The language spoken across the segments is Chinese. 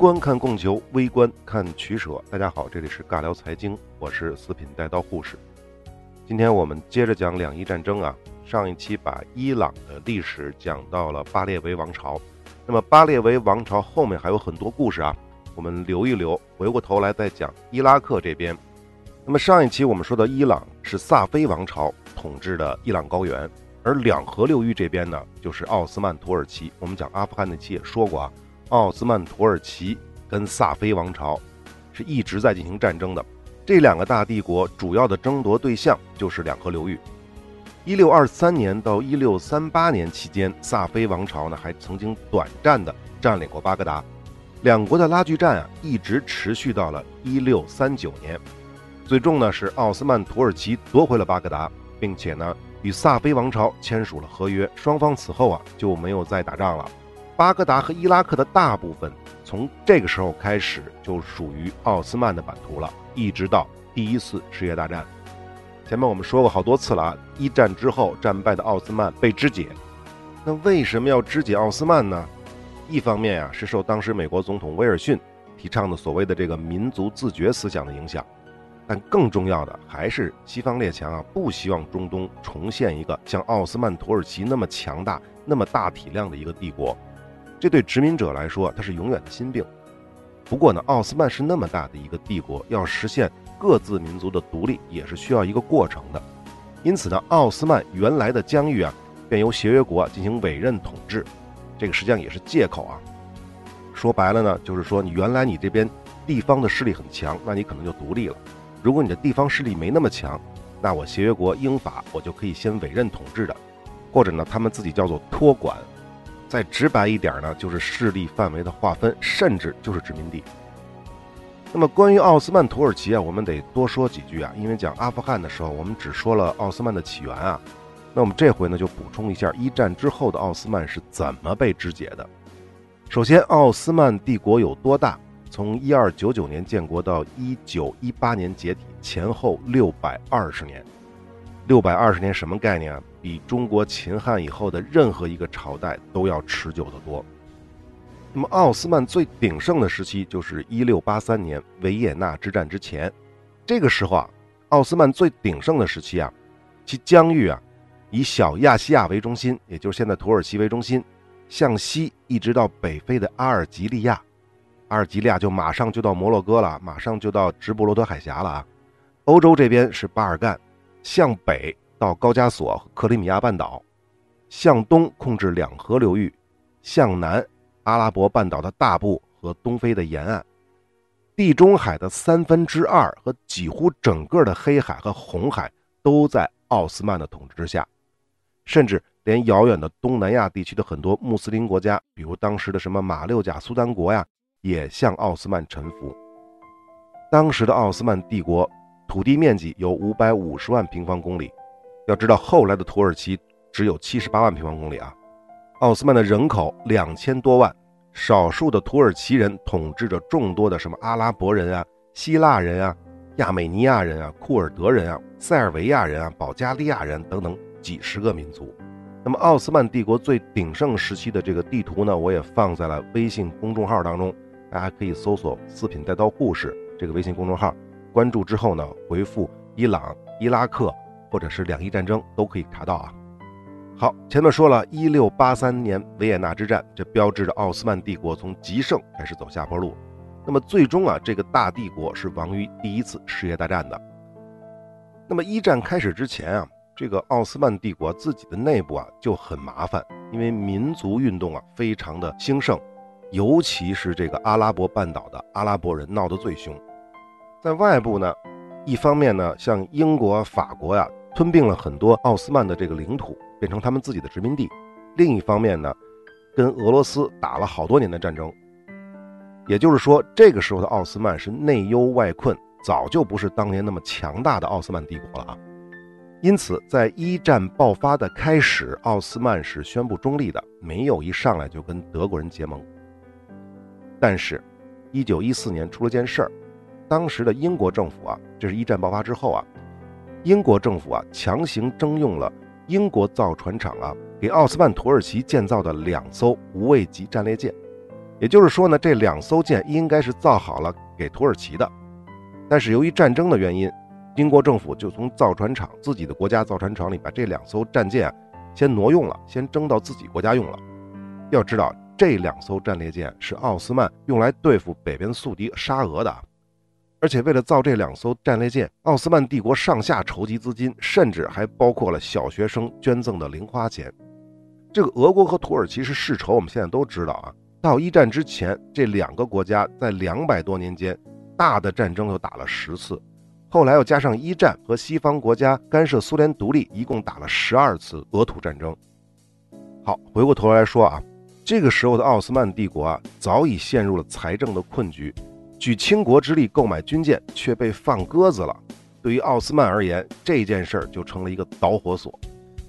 观看供求，微观看取舍。大家好，这里是尬聊财经，我是四品带刀护士。今天我们接着讲两伊战争啊。上一期把伊朗的历史讲到了巴列维王朝，那么巴列维王朝后面还有很多故事啊，我们留一留，回过头来再讲伊拉克这边。那么上一期我们说到伊朗是萨菲王朝统治的伊朗高原，而两河流域这边呢就是奥斯曼土耳其。我们讲阿富汗那期也说过啊。奥斯曼土耳其跟萨菲王朝是一直在进行战争的，这两个大帝国主要的争夺对象就是两河流域。一六二三年到一六三八年期间，萨菲王朝呢还曾经短暂的占领过巴格达，两国的拉锯战啊一直持续到了一六三九年，最终呢是奥斯曼土耳其夺回了巴格达，并且呢与萨菲王朝签署了合约，双方此后啊就没有再打仗了。巴格达和伊拉克的大部分，从这个时候开始就属于奥斯曼的版图了，一直到第一次世界大战。前面我们说过好多次了啊，一战之后战败的奥斯曼被肢解。那为什么要肢解奥斯曼呢？一方面啊，是受当时美国总统威尔逊提倡的所谓的这个民族自觉思想的影响，但更重要的还是西方列强啊，不希望中东重现一个像奥斯曼土耳其那么强大、那么大体量的一个帝国。这对殖民者来说，它是永远的心病。不过呢，奥斯曼是那么大的一个帝国，要实现各自民族的独立，也是需要一个过程的。因此呢，奥斯曼原来的疆域啊，便由协约国进行委任统治，这个实际上也是借口啊。说白了呢，就是说你原来你这边地方的势力很强，那你可能就独立了。如果你的地方势力没那么强，那我协约国英法我就可以先委任统治的，或者呢，他们自己叫做托管。再直白一点呢，就是势力范围的划分，甚至就是殖民地。那么关于奥斯曼土耳其啊，我们得多说几句啊，因为讲阿富汗的时候，我们只说了奥斯曼的起源啊。那我们这回呢，就补充一下一战之后的奥斯曼是怎么被肢解的。首先，奥斯曼帝国有多大？从一二九九年建国到一九一八年解体，前后六百二十年。六百二十年什么概念啊？比中国秦汉以后的任何一个朝代都要持久的多。那么奥斯曼最鼎盛的时期就是一六八三年维也纳之战之前，这个时候啊，奥斯曼最鼎盛的时期啊，其疆域啊，以小亚细亚为中心，也就是现在土耳其为中心，向西一直到北非的阿尔及利亚，阿尔及利亚就马上就到摩洛哥了，马上就到直布罗陀海峡了啊。欧洲这边是巴尔干。向北到高加索克里米亚半岛，向东控制两河流域，向南阿拉伯半岛的大部和东非的沿岸，地中海的三分之二和几乎整个的黑海和红海都在奥斯曼的统治之下，甚至连遥远的东南亚地区的很多穆斯林国家，比如当时的什么马六甲苏丹国呀，也向奥斯曼臣服。当时的奥斯曼帝国。土地面积有五百五十万平方公里，要知道后来的土耳其只有七十八万平方公里啊。奥斯曼的人口两千多万，少数的土耳其人统治着众多的什么阿拉伯人啊、希腊人啊、亚美尼亚人啊、库尔德人啊、塞尔维亚人啊、保加利亚人等等几十个民族。那么奥斯曼帝国最鼎盛时期的这个地图呢，我也放在了微信公众号当中，大家可以搜索“四品带刀故事”这个微信公众号。关注之后呢，回复伊朗、伊拉克或者是两伊战争都可以查到啊。好，前面说了一六八三年维也纳之战，这标志着奥斯曼帝国从极盛开始走下坡路。那么最终啊，这个大帝国是亡于第一次世界大战的。那么一战开始之前啊，这个奥斯曼帝国自己的内部啊就很麻烦，因为民族运动啊非常的兴盛，尤其是这个阿拉伯半岛的阿拉伯人闹得最凶。在外部呢，一方面呢，像英国、法国呀，吞并了很多奥斯曼的这个领土，变成他们自己的殖民地；另一方面呢，跟俄罗斯打了好多年的战争。也就是说，这个时候的奥斯曼是内忧外困，早就不是当年那么强大的奥斯曼帝国了啊。因此，在一战爆发的开始，奥斯曼是宣布中立的，没有一上来就跟德国人结盟。但是，一九一四年出了件事儿。当时的英国政府啊，这是一战爆发之后啊，英国政府啊强行征用了英国造船厂啊给奥斯曼土耳其建造的两艘无畏级战列舰。也就是说呢，这两艘舰应该是造好了给土耳其的，但是由于战争的原因，英国政府就从造船厂自己的国家造船厂里把这两艘战舰啊先挪用了，先征到自己国家用了。要知道，这两艘战列舰是奥斯曼用来对付北边宿敌沙俄的，而且为了造这两艘战列舰，奥斯曼帝国上下筹集资金，甚至还包括了小学生捐赠的零花钱。这个俄国和土耳其是世仇，我们现在都知道啊。到一战之前，这两个国家在两百多年间，大的战争就打了十次，后来又加上一战和西方国家干涉苏联独立，一共打了十二次俄土战争。好，回过头来说啊，这个时候的奥斯曼帝国啊，早已陷入了财政的困局，举倾国之力购买军舰却被放鸽子了。对于奥斯曼而言，这件事儿就成了一个导火索。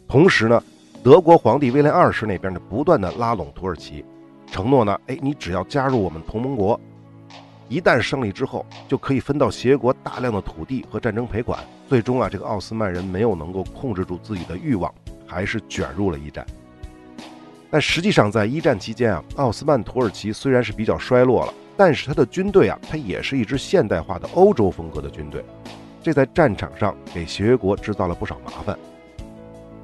同时呢，德国皇帝威廉二世那边呢，不断的拉拢土耳其。承诺呢？哎，你只要加入我们同盟国，一旦胜利之后，就可以分到协约国大量的土地和战争赔款。最终啊，这个奥斯曼人没有能够控制住自己的欲望，还是卷入了一战。但实际上，在一战期间啊，奥斯曼土耳其虽然是比较衰落了，但是他的军队啊，它也是一支现代化的欧洲风格的军队，这在战场上给协约国制造了不少麻烦。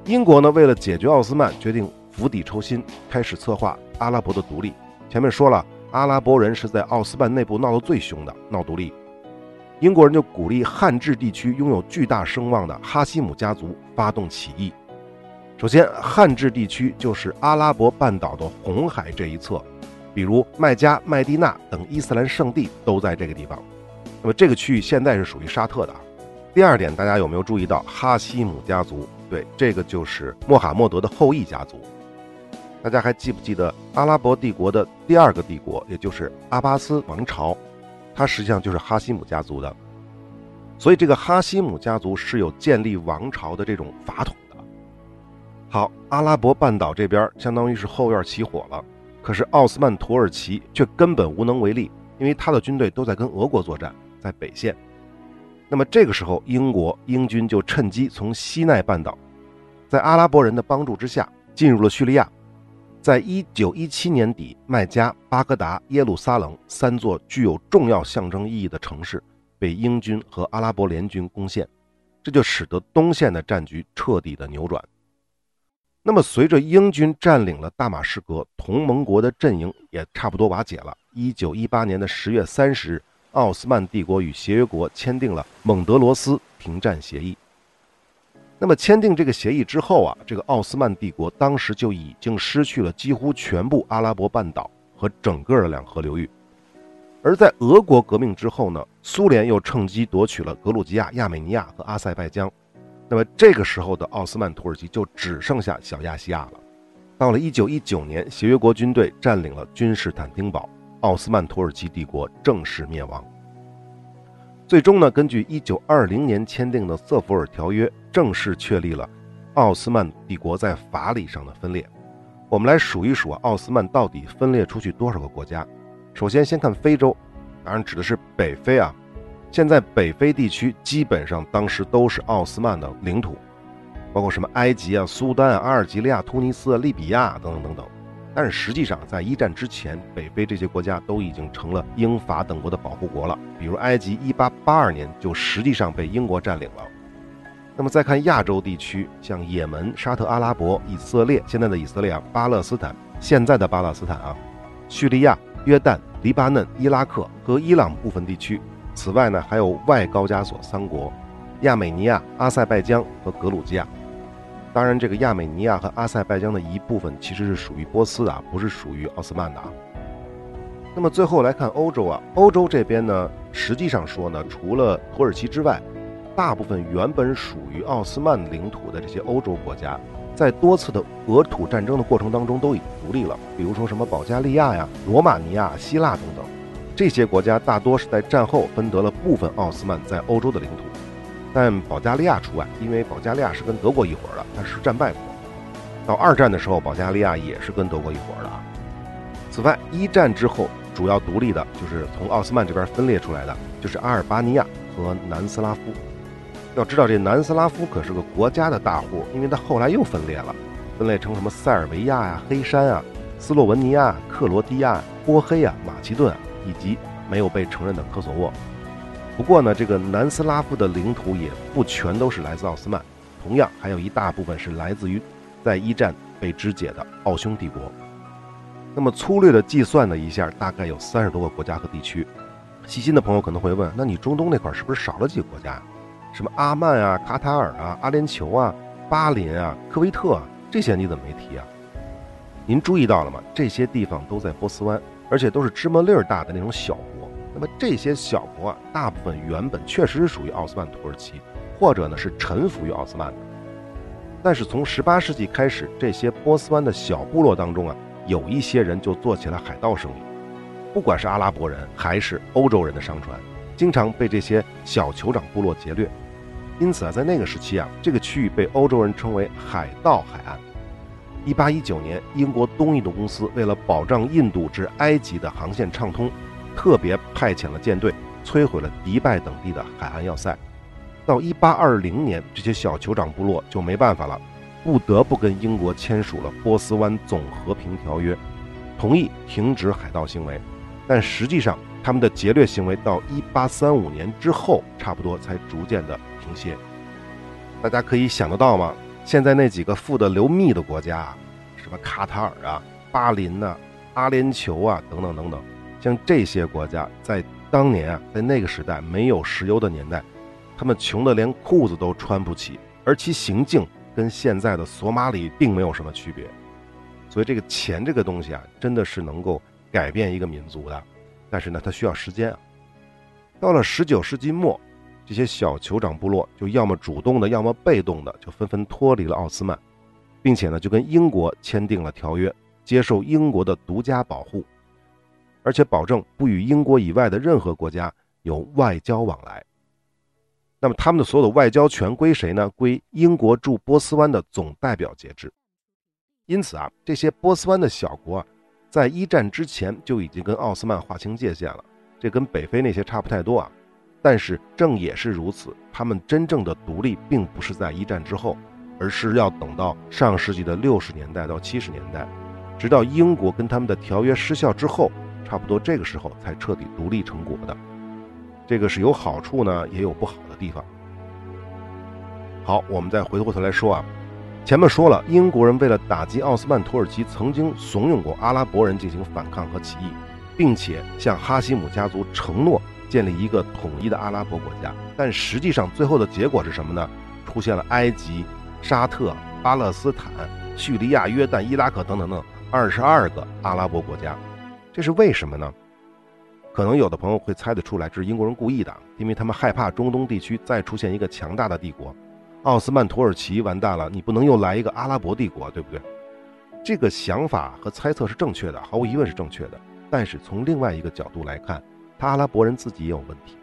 英国呢，为了解决奥斯曼，决定釜底抽薪，开始策划。阿拉伯的独立，前面说了，阿拉伯人是在奥斯曼内部闹得最凶的，闹独立。英国人就鼓励汉治地区拥有巨大声望的哈希姆家族发动起义。首先，汉治地区就是阿拉伯半岛的红海这一侧，比如麦加、麦地那等伊斯兰圣地都在这个地方。那么这个区域现在是属于沙特的。第二点，大家有没有注意到哈希姆家族？对，这个就是穆罕默德的后裔家族。大家还记不记得阿拉伯帝国的第二个帝国，也就是阿巴斯王朝？它实际上就是哈希姆家族的。所以这个哈希姆家族是有建立王朝的这种法统的。好，阿拉伯半岛这边相当于是后院起火了，可是奥斯曼土耳其却根本无能为力，因为他的军队都在跟俄国作战，在北线。那么这个时候，英国英军就趁机从西奈半岛，在阿拉伯人的帮助之下，进入了叙利亚。在一九一七年底，麦加、巴格达、耶路撒冷三座具有重要象征意义的城市被英军和阿拉伯联军攻陷，这就使得东线的战局彻底的扭转。那么，随着英军占领了大马士革，同盟国的阵营也差不多瓦解了。一九一八年的十月三十日，奥斯曼帝国与协约国签订了蒙德罗斯停战协议。那么签订这个协议之后啊，这个奥斯曼帝国当时就已经失去了几乎全部阿拉伯半岛和整个的两河流域。而在俄国革命之后呢，苏联又趁机夺取了格鲁吉亚、亚美尼亚和阿塞拜疆。那么这个时候的奥斯曼土耳其就只剩下小亚细亚了。到了1919年，协约国军队占领了君士坦丁堡，奥斯曼土耳其帝国正式灭亡。最终呢，根据1920年签订的瑟弗尔条约，正式确立了奥斯曼帝国在法理上的分裂。我们来数一数，奥斯曼到底分裂出去多少个国家？首先，先看非洲，当然指的是北非啊。现在北非地区基本上当时都是奥斯曼的领土，包括什么埃及啊、苏丹啊、阿尔及利亚、突尼斯、利比亚等等等等。但是实际上，在一战之前，北非这些国家都已经成了英法等国的保护国了。比如埃及，一八八二年就实际上被英国占领了。那么再看亚洲地区，像也门、沙特阿拉伯、以色列（现在的以色列啊）、巴勒斯坦（现在的巴勒斯坦啊）、叙利亚、约旦、黎巴嫩、伊拉克和伊朗部分地区。此外呢，还有外高加索三国：亚美尼亚、阿塞拜疆和格鲁吉亚。当然，这个亚美尼亚和阿塞拜疆的一部分其实是属于波斯的，不是属于奥斯曼的。那么最后来看欧洲啊，欧洲这边呢，实际上说呢，除了土耳其之外，大部分原本属于奥斯曼领土的这些欧洲国家，在多次的俄土战争的过程当中都已经独立了。比如说什么保加利亚呀、罗马尼亚、希腊等等，这些国家大多是在战后分得了部分奥斯曼在欧洲的领土。但保加利亚除外，因为保加利亚是跟德国一伙的，它是战败国。到二战的时候，保加利亚也是跟德国一伙的啊。此外，一战之后主要独立的就是从奥斯曼这边分裂出来的，就是阿尔巴尼亚和南斯拉夫。要知道，这南斯拉夫可是个国家的大户，因为它后来又分裂了，分裂成什么塞尔维亚呀、黑山啊。斯洛文尼亚、克罗地亚、波黑啊、马其顿啊以及没有被承认的科索沃。不过呢，这个南斯拉夫的领土也不全都是来自奥斯曼，同样还有一大部分是来自于在一战被肢解的奥匈帝国。那么粗略的计算了一下，大概有三十多个国家和地区。细心的朋友可能会问，那你中东那块是不是少了几个国家？什么阿曼啊、卡塔尔啊、阿联酋啊、巴林啊、科威特啊，这些你怎么没提啊？您注意到了吗？这些地方都在波斯湾，而且都是芝麻粒儿大的那种小国。那么这些小国啊，大部分原本确实是属于奥斯曼土耳其，或者呢是臣服于奥斯曼的。但是从18世纪开始，这些波斯湾的小部落当中啊，有一些人就做起了海盗生意，不管是阿拉伯人还是欧洲人的商船。经常被这些小酋长部落劫掠，因此啊，在那个时期啊，这个区域被欧洲人称为“海盗海岸”。一八一九年，英国东印度公司为了保障印度至埃及的航线畅通，特别派遣了舰队，摧毁了迪拜等地的海岸要塞。到一八二零年，这些小酋长部落就没办法了，不得不跟英国签署了波斯湾总和平条约，同意停止海盗行为，但实际上。他们的劫掠行为到一八三五年之后，差不多才逐渐的停歇。大家可以想得到吗？现在那几个富得流蜜的国家，什么卡塔尔啊、巴林呐、阿联酋啊等等等等，像这些国家，在当年啊，在那个时代没有石油的年代，他们穷得连裤子都穿不起，而其行径跟现在的索马里并没有什么区别。所以，这个钱这个东西啊，真的是能够改变一个民族的。但是呢，它需要时间啊。到了十九世纪末，这些小酋长部落就要么主动的，要么被动的，就纷纷脱离了奥斯曼，并且呢，就跟英国签订了条约，接受英国的独家保护，而且保证不与英国以外的任何国家有外交往来。那么，他们的所有的外交权归谁呢？归英国驻波斯湾的总代表节制。因此啊，这些波斯湾的小国啊。在一战之前就已经跟奥斯曼划清界限了，这跟北非那些差不太多啊。但是正也是如此，他们真正的独立并不是在一战之后，而是要等到上世纪的六十年代到七十年代，直到英国跟他们的条约失效之后，差不多这个时候才彻底独立成国的。这个是有好处呢，也有不好的地方。好，我们再回过头来说啊。前面说了，英国人为了打击奥斯曼土耳其，曾经怂恿过阿拉伯人进行反抗和起义，并且向哈希姆家族承诺建立一个统一的阿拉伯国家。但实际上，最后的结果是什么呢？出现了埃及、沙特、巴勒斯坦、叙利亚、约旦、伊拉克等等等二十二个阿拉伯国家。这是为什么呢？可能有的朋友会猜得出来，这是英国人故意的，因为他们害怕中东地区再出现一个强大的帝国。奥斯曼土耳其完蛋了，你不能又来一个阿拉伯帝国，对不对？这个想法和猜测是正确的，毫无疑问是正确的。但是从另外一个角度来看，他阿拉伯人自己也有问题。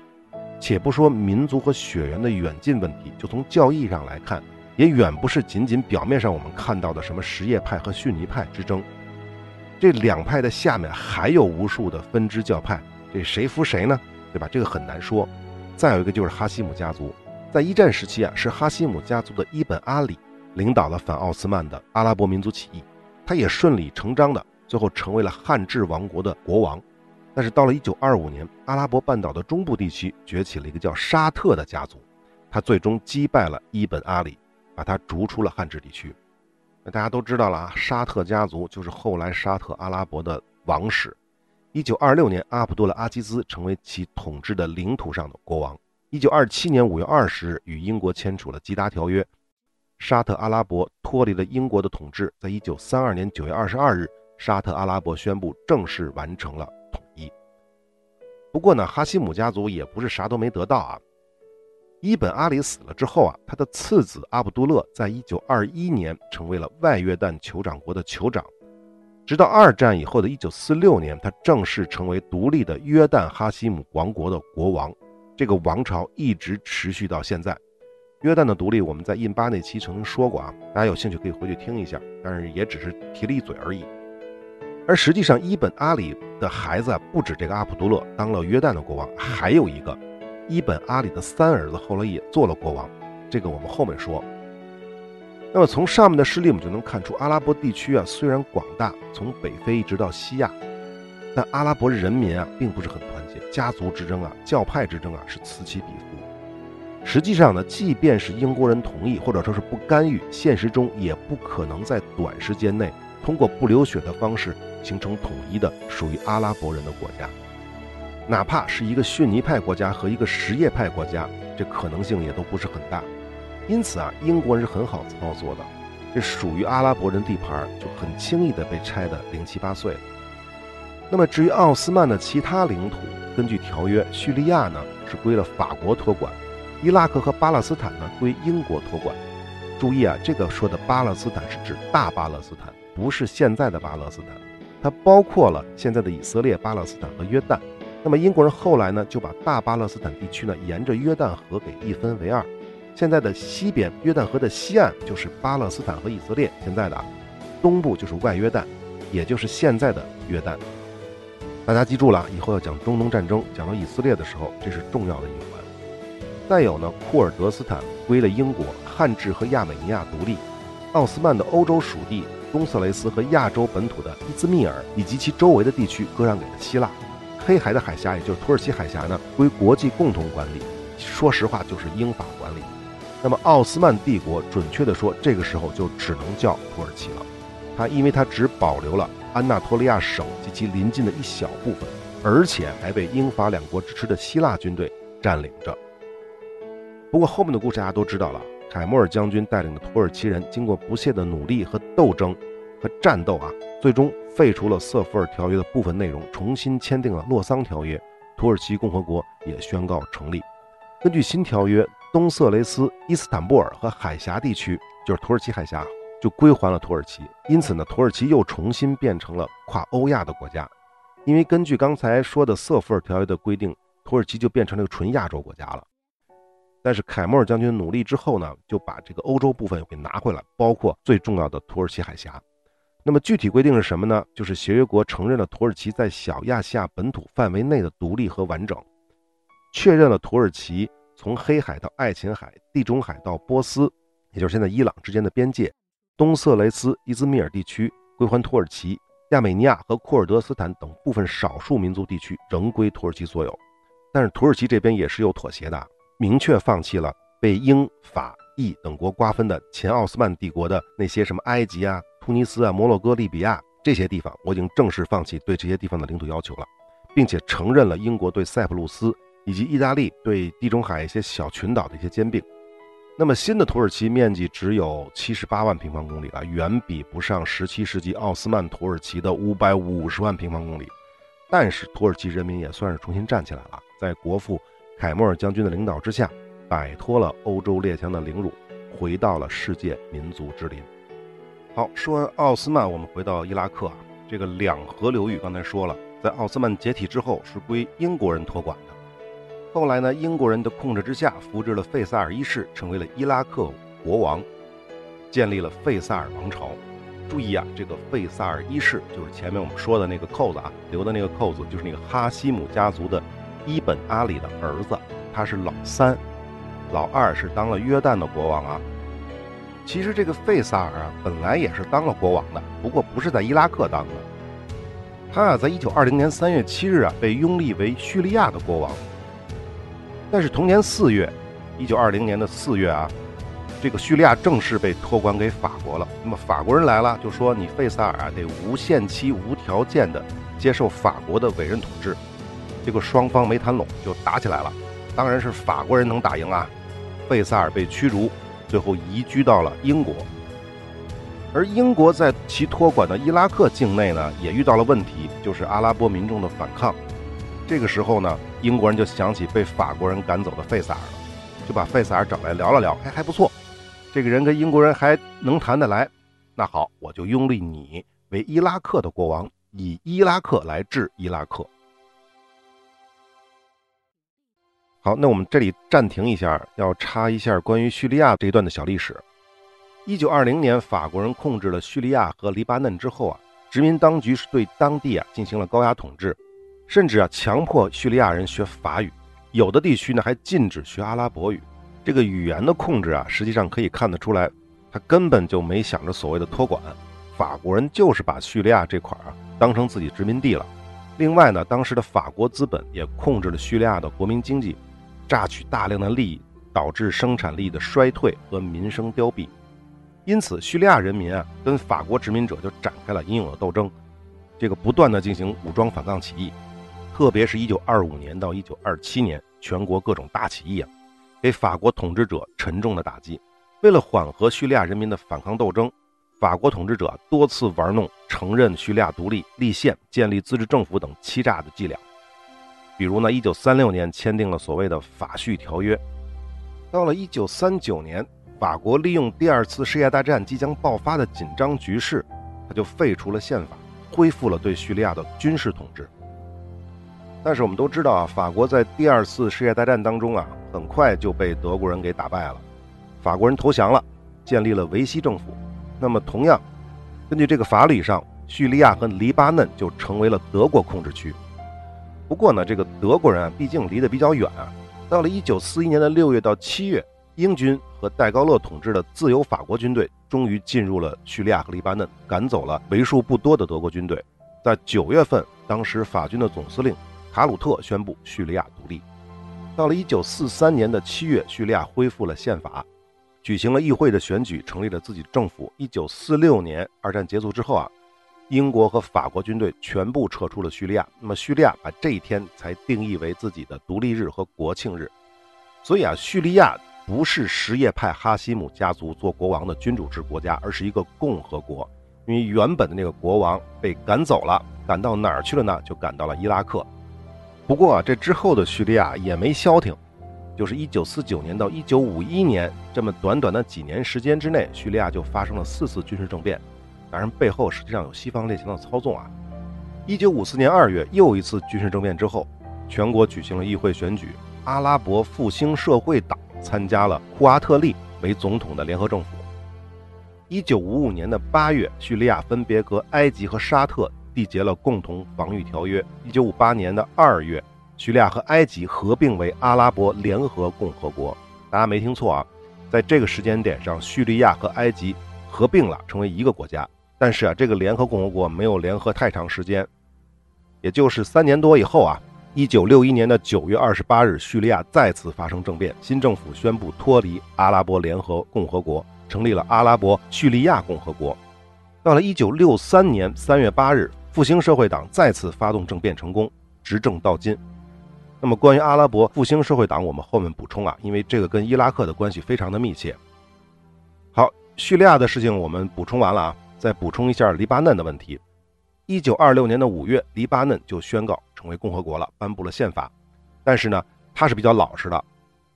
且不说民族和血缘的远近问题，就从教义上来看，也远不是仅仅表面上我们看到的什么什叶派和逊尼派之争。这两派的下面还有无数的分支教派，这谁服谁呢？对吧？这个很难说。再有一个就是哈希姆家族。在一战时期啊，是哈希姆家族的伊本阿里领导了反奥斯曼的阿拉伯民族起义，他也顺理成章的最后成为了汉治王国的国王。但是到了1925年，阿拉伯半岛的中部地区崛起了一个叫沙特的家族，他最终击败了伊本阿里，把他逐出了汉治地区。那大家都知道了啊，沙特家族就是后来沙特阿拉伯的王室。1926年，阿卜杜勒阿基兹成为其统治的领土上的国王。一九二七年五月二十日，与英国签署了《基达条约》，沙特阿拉伯脱离了英国的统治。在一九三二年九月二十二日，沙特阿拉伯宣布正式完成了。不过呢，哈希姆家族也不是啥都没得到啊。伊本阿里死了之后啊，他的次子阿卜杜勒在一九二一年成为了外约旦酋长国的酋长，直到二战以后的一九四六年，他正式成为独立的约旦哈希姆王国的国王。这个王朝一直持续到现在。约旦的独立，我们在印巴那期曾经说过啊，大家有兴趣可以回去听一下。但是也只是提了一嘴而已。而实际上，伊本阿里的孩子不止这个阿卜杜勒当了约旦的国王，还有一个伊本阿里的三儿子后来也做了国王。这个我们后面说。那么从上面的事例，我们就能看出，阿拉伯地区啊虽然广大，从北非一直到西亚，但阿拉伯人民啊并不是很团结，家族之争啊、教派之争啊是此起彼伏。实际上呢，即便是英国人同意或者说是不干预，现实中也不可能在短时间内通过不流血的方式形成统一的属于阿拉伯人的国家。哪怕是一个逊尼派国家和一个什叶派国家，这可能性也都不是很大。因此啊，英国人是很好操作的，这属于阿拉伯人地盘就很轻易的被拆得零七八碎了。那么至于奥斯曼的其他领土，根据条约，叙利亚呢是归了法国托管，伊拉克和巴勒斯坦呢归英国托管。注意啊，这个说的巴勒斯坦是指大巴勒斯坦，不是现在的巴勒斯坦，它包括了现在的以色列、巴勒斯坦和约旦。那么英国人后来呢，就把大巴勒斯坦地区呢沿着约旦河给一分为二，现在的西边约旦河的西岸就是巴勒斯坦和以色列，现在的东部就是外约旦，也就是现在的约旦。大家记住了，以后要讲中东战争，讲到以色列的时候，这是重要的一环。再有呢，库尔德斯坦归了英国，汉治和亚美尼亚独立，奥斯曼的欧洲属地东色雷斯和亚洲本土的伊兹密尔以及其周围的地区割让给了希腊。黑海的海峡，也就是土耳其海峡呢，归国际共同管理。说实话，就是英法管理。那么奥斯曼帝国，准确的说，这个时候就只能叫土耳其了。它因为它只保留了安纳托利亚省及其邻近的一小部分，而且还被英法两国支持的希腊军队占领着。不过后面的故事大家都知道了，凯莫尔将军带领的土耳其人经过不懈的努力和斗争和战斗啊，最终。废除了瑟弗尔条约的部分内容，重新签订了洛桑条约，土耳其共和国也宣告成立。根据新条约，东色雷斯、伊斯坦布尔和海峡地区，就是土耳其海峡，就归还了土耳其。因此呢，土耳其又重新变成了跨欧亚的国家。因为根据刚才说的瑟弗尔条约的规定，土耳其就变成了一个纯亚洲国家了。但是凯莫尔将军努力之后呢，就把这个欧洲部分给拿回来，包括最重要的土耳其海峡。那么具体规定是什么呢？就是协约国承认了土耳其在小亚细亚本土范围内的独立和完整，确认了土耳其从黑海到爱琴海、地中海到波斯，也就是现在伊朗之间的边界，东色雷斯、伊兹密尔地区归还土耳其，亚美尼亚和库尔德斯坦等部分少数民族地区仍归土耳其所有。但是土耳其这边也是有妥协的，明确放弃了被英法意等国瓜分的前奥斯曼帝国的那些什么埃及啊。突尼斯啊、摩洛哥、利比亚这些地方，我已经正式放弃对这些地方的领土要求了，并且承认了英国对塞浦路斯以及意大利对地中海一些小群岛的一些兼并。那么新的土耳其面积只有七十八万平方公里了，远比不上十七世纪奥斯曼土耳其的五百五十万平方公里。但是土耳其人民也算是重新站起来了，在国父凯莫尔将军的领导之下，摆脱了欧洲列强的凌辱，回到了世界民族之林。好，说完奥斯曼，我们回到伊拉克啊。这个两河流域刚才说了，在奥斯曼解体之后是归英国人托管的。后来呢，英国人的控制之下，扶植了费萨尔一世，成为了伊拉克国王，建立了费萨尔王朝。注意啊，这个费萨尔一世就是前面我们说的那个扣子啊，留的那个扣子就是那个哈希姆家族的伊本阿里的儿子，他是老三，老二是当了约旦的国王啊。其实这个费萨尔啊，本来也是当了国王的，不过不是在伊拉克当的。他啊，在一九二零年三月七日啊，被拥立为叙利亚的国王。但是同年四月，一九二零年的四月啊，这个叙利亚正式被托管给法国了。那么法国人来了，就说你费萨尔啊，得无限期、无条件的接受法国的委任统治。结果双方没谈拢，就打起来了。当然是法国人能打赢啊，费萨尔被驱逐。最后移居到了英国，而英国在其托管的伊拉克境内呢，也遇到了问题，就是阿拉伯民众的反抗。这个时候呢，英国人就想起被法国人赶走的费萨尔了，就把费萨尔找来聊了聊，哎，还不错，这个人跟英国人还能谈得来。那好，我就拥立你为伊拉克的国王，以伊拉克来治伊拉克。好，那我们这里暂停一下，要插一下关于叙利亚这一段的小历史。一九二零年，法国人控制了叙利亚和黎巴嫩之后啊，殖民当局是对当地啊进行了高压统治，甚至啊强迫叙利亚人学法语，有的地区呢还禁止学阿拉伯语。这个语言的控制啊，实际上可以看得出来，他根本就没想着所谓的托管。法国人就是把叙利亚这块啊当成自己殖民地了。另外呢，当时的法国资本也控制了叙利亚的国民经济，榨取大量的利益，导致生产力的衰退和民生凋敝。因此，叙利亚人民啊跟法国殖民者就展开了英勇的斗争，这个不断的进行武装反抗起义，特别是一九二五年到一九二七年，全国各种大起义啊，给法国统治者沉重的打击。为了缓和叙利亚人民的反抗斗争。法国统治者多次玩弄承认叙利亚独立、立宪、建立自治政府等欺诈的伎俩，比如呢，一九三六年签订了所谓的法叙条约。到了一九三九年，法国利用第二次世界大战即将爆发的紧张局势，他就废除了宪法，恢复了对叙利亚的军事统治。但是我们都知道啊，法国在第二次世界大战当中啊，很快就被德国人给打败了，法国人投降了，建立了维希政府。那么，同样，根据这个法理上，叙利亚和黎巴嫩就成为了德国控制区。不过呢，这个德国人啊，毕竟离得比较远啊。到了1941年的6月到7月，英军和戴高乐统治的自由法国军队终于进入了叙利亚和黎巴嫩，赶走了为数不多的德国军队。在9月份，当时法军的总司令卡鲁特宣布叙利亚独立。到了1943年的7月，叙利亚恢复了宪法。举行了议会的选举，成立了自己政府。一九四六年，二战结束之后啊，英国和法国军队全部撤出了叙利亚。那么，叙利亚把这一天才定义为自己的独立日和国庆日。所以啊，叙利亚不是什叶派哈希姆家族做国王的君主制国家，而是一个共和国。因为原本的那个国王被赶走了，赶到哪儿去了呢？就赶到了伊拉克。不过，这之后的叙利亚也没消停。就是一九四九年到一九五一年这么短短的几年时间之内，叙利亚就发生了四次军事政变，当然背后实际上有西方列强的操纵啊。一九五四年二月又一次军事政变之后，全国举行了议会选举，阿拉伯复兴社会党参加了库阿特利为总统的联合政府。一九五五年的八月，叙利亚分别和埃及和沙特缔结了共同防御条约。一九五八年的二月。叙利亚和埃及合并为阿拉伯联合共和国，大家没听错啊，在这个时间点上，叙利亚和埃及合并了，成为一个国家。但是啊，这个联合共和国没有联合太长时间，也就是三年多以后啊，一九六一年的九月二十八日，叙利亚再次发生政变，新政府宣布脱离阿拉伯联合共和国，成立了阿拉伯叙利亚共和国。到了一九六三年三月八日，复兴社会党再次发动政变成功，执政到今。那么，关于阿拉伯复兴社会党，我们后面补充啊，因为这个跟伊拉克的关系非常的密切。好，叙利亚的事情我们补充完了啊，再补充一下黎巴嫩的问题。一九二六年的五月，黎巴嫩就宣告成为共和国了，颁布了宪法。但是呢，它是比较老实的，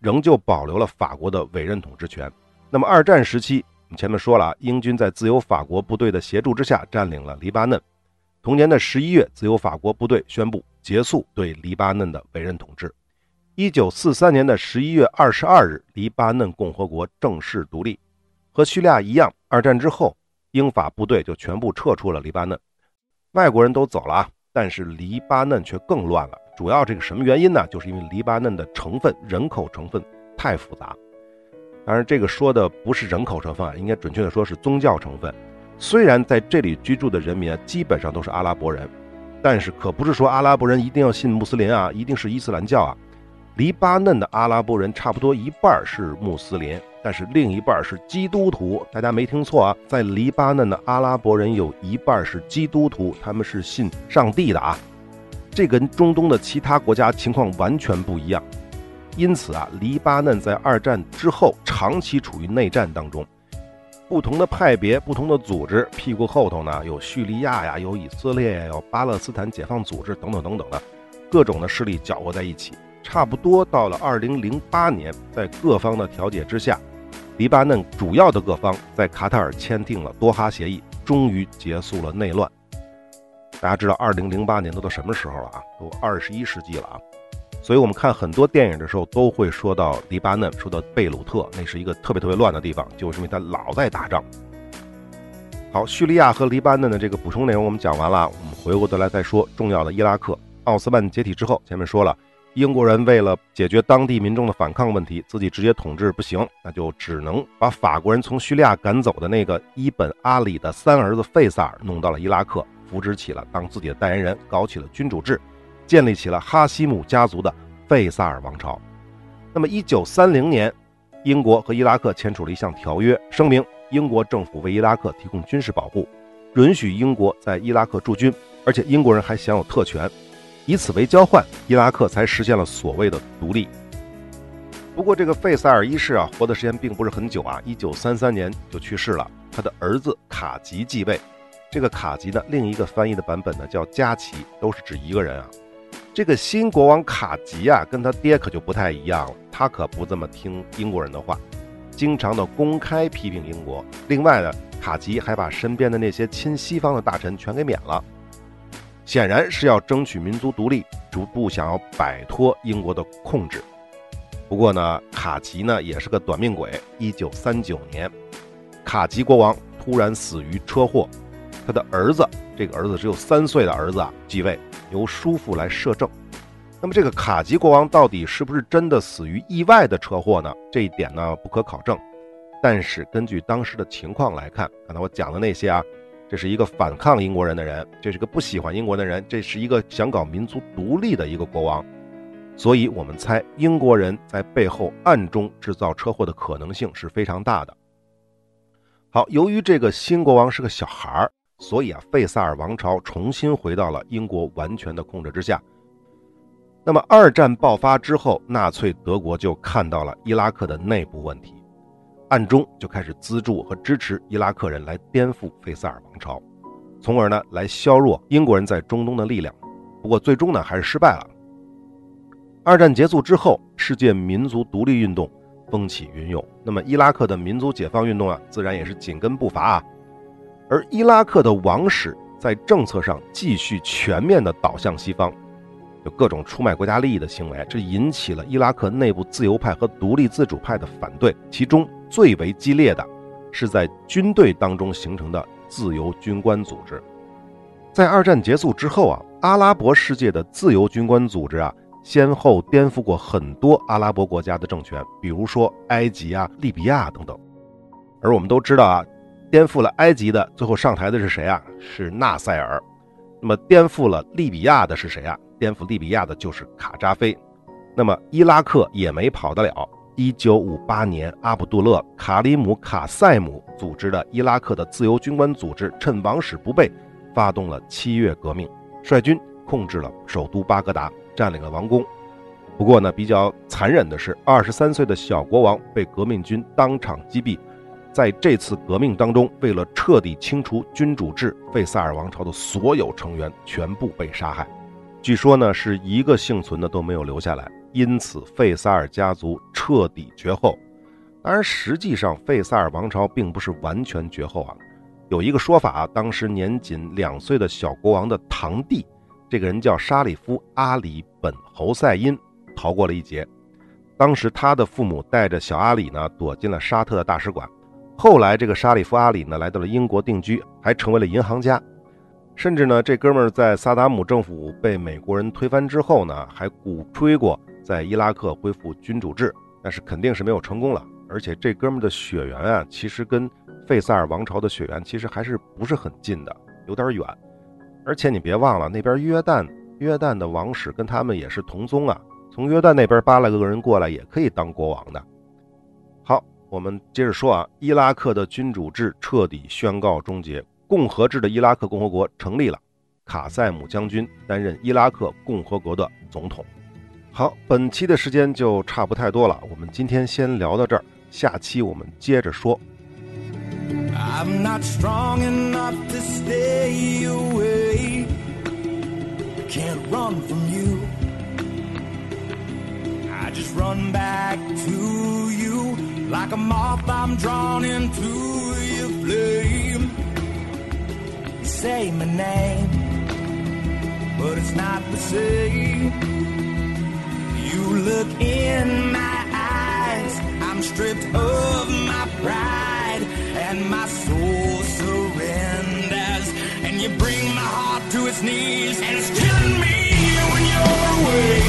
仍旧保留了法国的委任统治权。那么，二战时期，我们前面说了啊，英军在自由法国部队的协助之下占领了黎巴嫩。同年的十一月，自由法国部队宣布。结束对黎巴嫩的委任统治。一九四三年的十一月二十二日，黎巴嫩共和国正式独立。和叙利亚一样，二战之后，英法部队就全部撤出了黎巴嫩，外国人都走了啊，但是黎巴嫩却更乱了。主要这个什么原因呢？就是因为黎巴嫩的成分人口成分太复杂。当然，这个说的不是人口成分啊，应该准确的说是宗教成分。虽然在这里居住的人民啊，基本上都是阿拉伯人。但是可不是说阿拉伯人一定要信穆斯林啊，一定是伊斯兰教啊。黎巴嫩的阿拉伯人差不多一半是穆斯林，但是另一半是基督徒。大家没听错啊，在黎巴嫩的阿拉伯人有一半是基督徒，他们是信上帝的啊。这跟中东的其他国家情况完全不一样。因此啊，黎巴嫩在二战之后长期处于内战当中。不同的派别、不同的组织，屁股后头呢有叙利亚呀，有以色列呀，有巴勒斯坦解放组织等等等等的各种的势力搅和在一起。差不多到了二零零八年，在各方的调解之下，黎巴嫩主要的各方在卡塔尔签订了多哈协议，终于结束了内乱。大家知道，二零零八年都到什么时候了啊？都二十一世纪了啊！所以我们看很多电影的时候，都会说到黎巴嫩，说到贝鲁特，那是一个特别特别乱的地方，就是因为它老在打仗。好，叙利亚和黎巴嫩的这个补充内容我们讲完了，我们回过头来再说重要的伊拉克。奥斯曼解体之后，前面说了，英国人为了解决当地民众的反抗问题，自己直接统治不行，那就只能把法国人从叙利亚赶走的那个伊本阿里的三儿子费萨尔弄到了伊拉克，扶植起了当自己的代言人，搞起了君主制，建立起了哈希姆家族的费萨尔王朝。那么，一九三零年，英国和伊拉克签署了一项条约，声明英国政府为伊拉克提供军事保护，允许英国在伊拉克驻军，而且英国人还享有特权。以此为交换，伊拉克才实现了所谓的独立。不过，这个费萨尔一世啊，活的时间并不是很久啊，一九三三年就去世了。他的儿子卡吉继位。这个卡吉呢，另一个翻译的版本呢叫加奇，都是指一个人啊。这个新国王卡吉啊，跟他爹可就不太一样了，他可不这么听英国人的话，经常的公开批评英国。另外呢，卡吉还把身边的那些亲西方的大臣全给免了。显然是要争取民族独立，逐步想要摆脱英国的控制。不过呢，卡吉呢也是个短命鬼。一九三九年，卡吉国王突然死于车祸，他的儿子，这个儿子只有三岁的儿子啊继位，由叔父来摄政。那么这个卡吉国王到底是不是真的死于意外的车祸呢？这一点呢不可考证。但是根据当时的情况来看，刚才我讲的那些啊。这是一个反抗英国人的人，这是个不喜欢英国的人，这是一个想搞民族独立的一个国王，所以我们猜英国人在背后暗中制造车祸的可能性是非常大的。好，由于这个新国王是个小孩儿，所以啊，费萨尔王朝重新回到了英国完全的控制之下。那么二战爆发之后，纳粹德国就看到了伊拉克的内部问题。暗中就开始资助和支持伊拉克人来颠覆费萨尔王朝，从而呢来削弱英国人在中东的力量。不过最终呢还是失败了。二战结束之后，世界民族独立运动风起云涌，那么伊拉克的民族解放运动啊，自然也是紧跟步伐啊。而伊拉克的王室在政策上继续全面的倒向西方。有各种出卖国家利益的行为，这引起了伊拉克内部自由派和独立自主派的反对。其中最为激烈的，是在军队当中形成的自由军官组织。在二战结束之后啊，阿拉伯世界的自由军官组织啊，先后颠覆过很多阿拉伯国家的政权，比如说埃及啊、利比亚等等。而我们都知道啊，颠覆了埃及的最后上台的是谁啊？是纳赛尔。那么颠覆了利比亚的是谁啊？颠覆利比亚的就是卡扎菲，那么伊拉克也没跑得了。一九五八年，阿卜杜勒·卡里姆·卡塞姆组织的伊拉克的自由军官组织，趁王室不备，发动了七月革命，率军控制了首都巴格达，占领了王宫。不过呢，比较残忍的是，二十三岁的小国王被革命军当场击毙。在这次革命当中，为了彻底清除君主制，费萨尔王朝的所有成员全部被杀害。据说呢，是一个幸存的都没有留下来，因此费萨尔家族彻底绝后。当然，实际上费萨尔王朝并不是完全绝后啊。有一个说法啊，当时年仅两岁的小国王的堂弟，这个人叫沙里夫·阿里本侯赛因，逃过了一劫。当时他的父母带着小阿里呢，躲进了沙特的大使馆。后来，这个沙里夫·阿里呢，来到了英国定居，还成为了银行家。甚至呢，这哥们儿在萨达姆政府被美国人推翻之后呢，还鼓吹过在伊拉克恢复君主制，但是肯定是没有成功了。而且这哥们儿的血缘啊，其实跟费萨尔王朝的血缘其实还是不是很近的，有点远。而且你别忘了，那边约旦，约旦的王室跟他们也是同宗啊，从约旦那边扒拉个人过来也可以当国王的。好，我们接着说啊，伊拉克的君主制彻底宣告终结。共和制的伊拉克共和国成立了，卡塞姆将军担任伊拉克共和国的总统。好，本期的时间就差不太多了，我们今天先聊到这儿，下期我们接着说。say my name, but it's not the same. You look in my eyes, I'm stripped of my pride, and my soul surrenders. And you bring my heart to its knees, and it's killing me when you're away.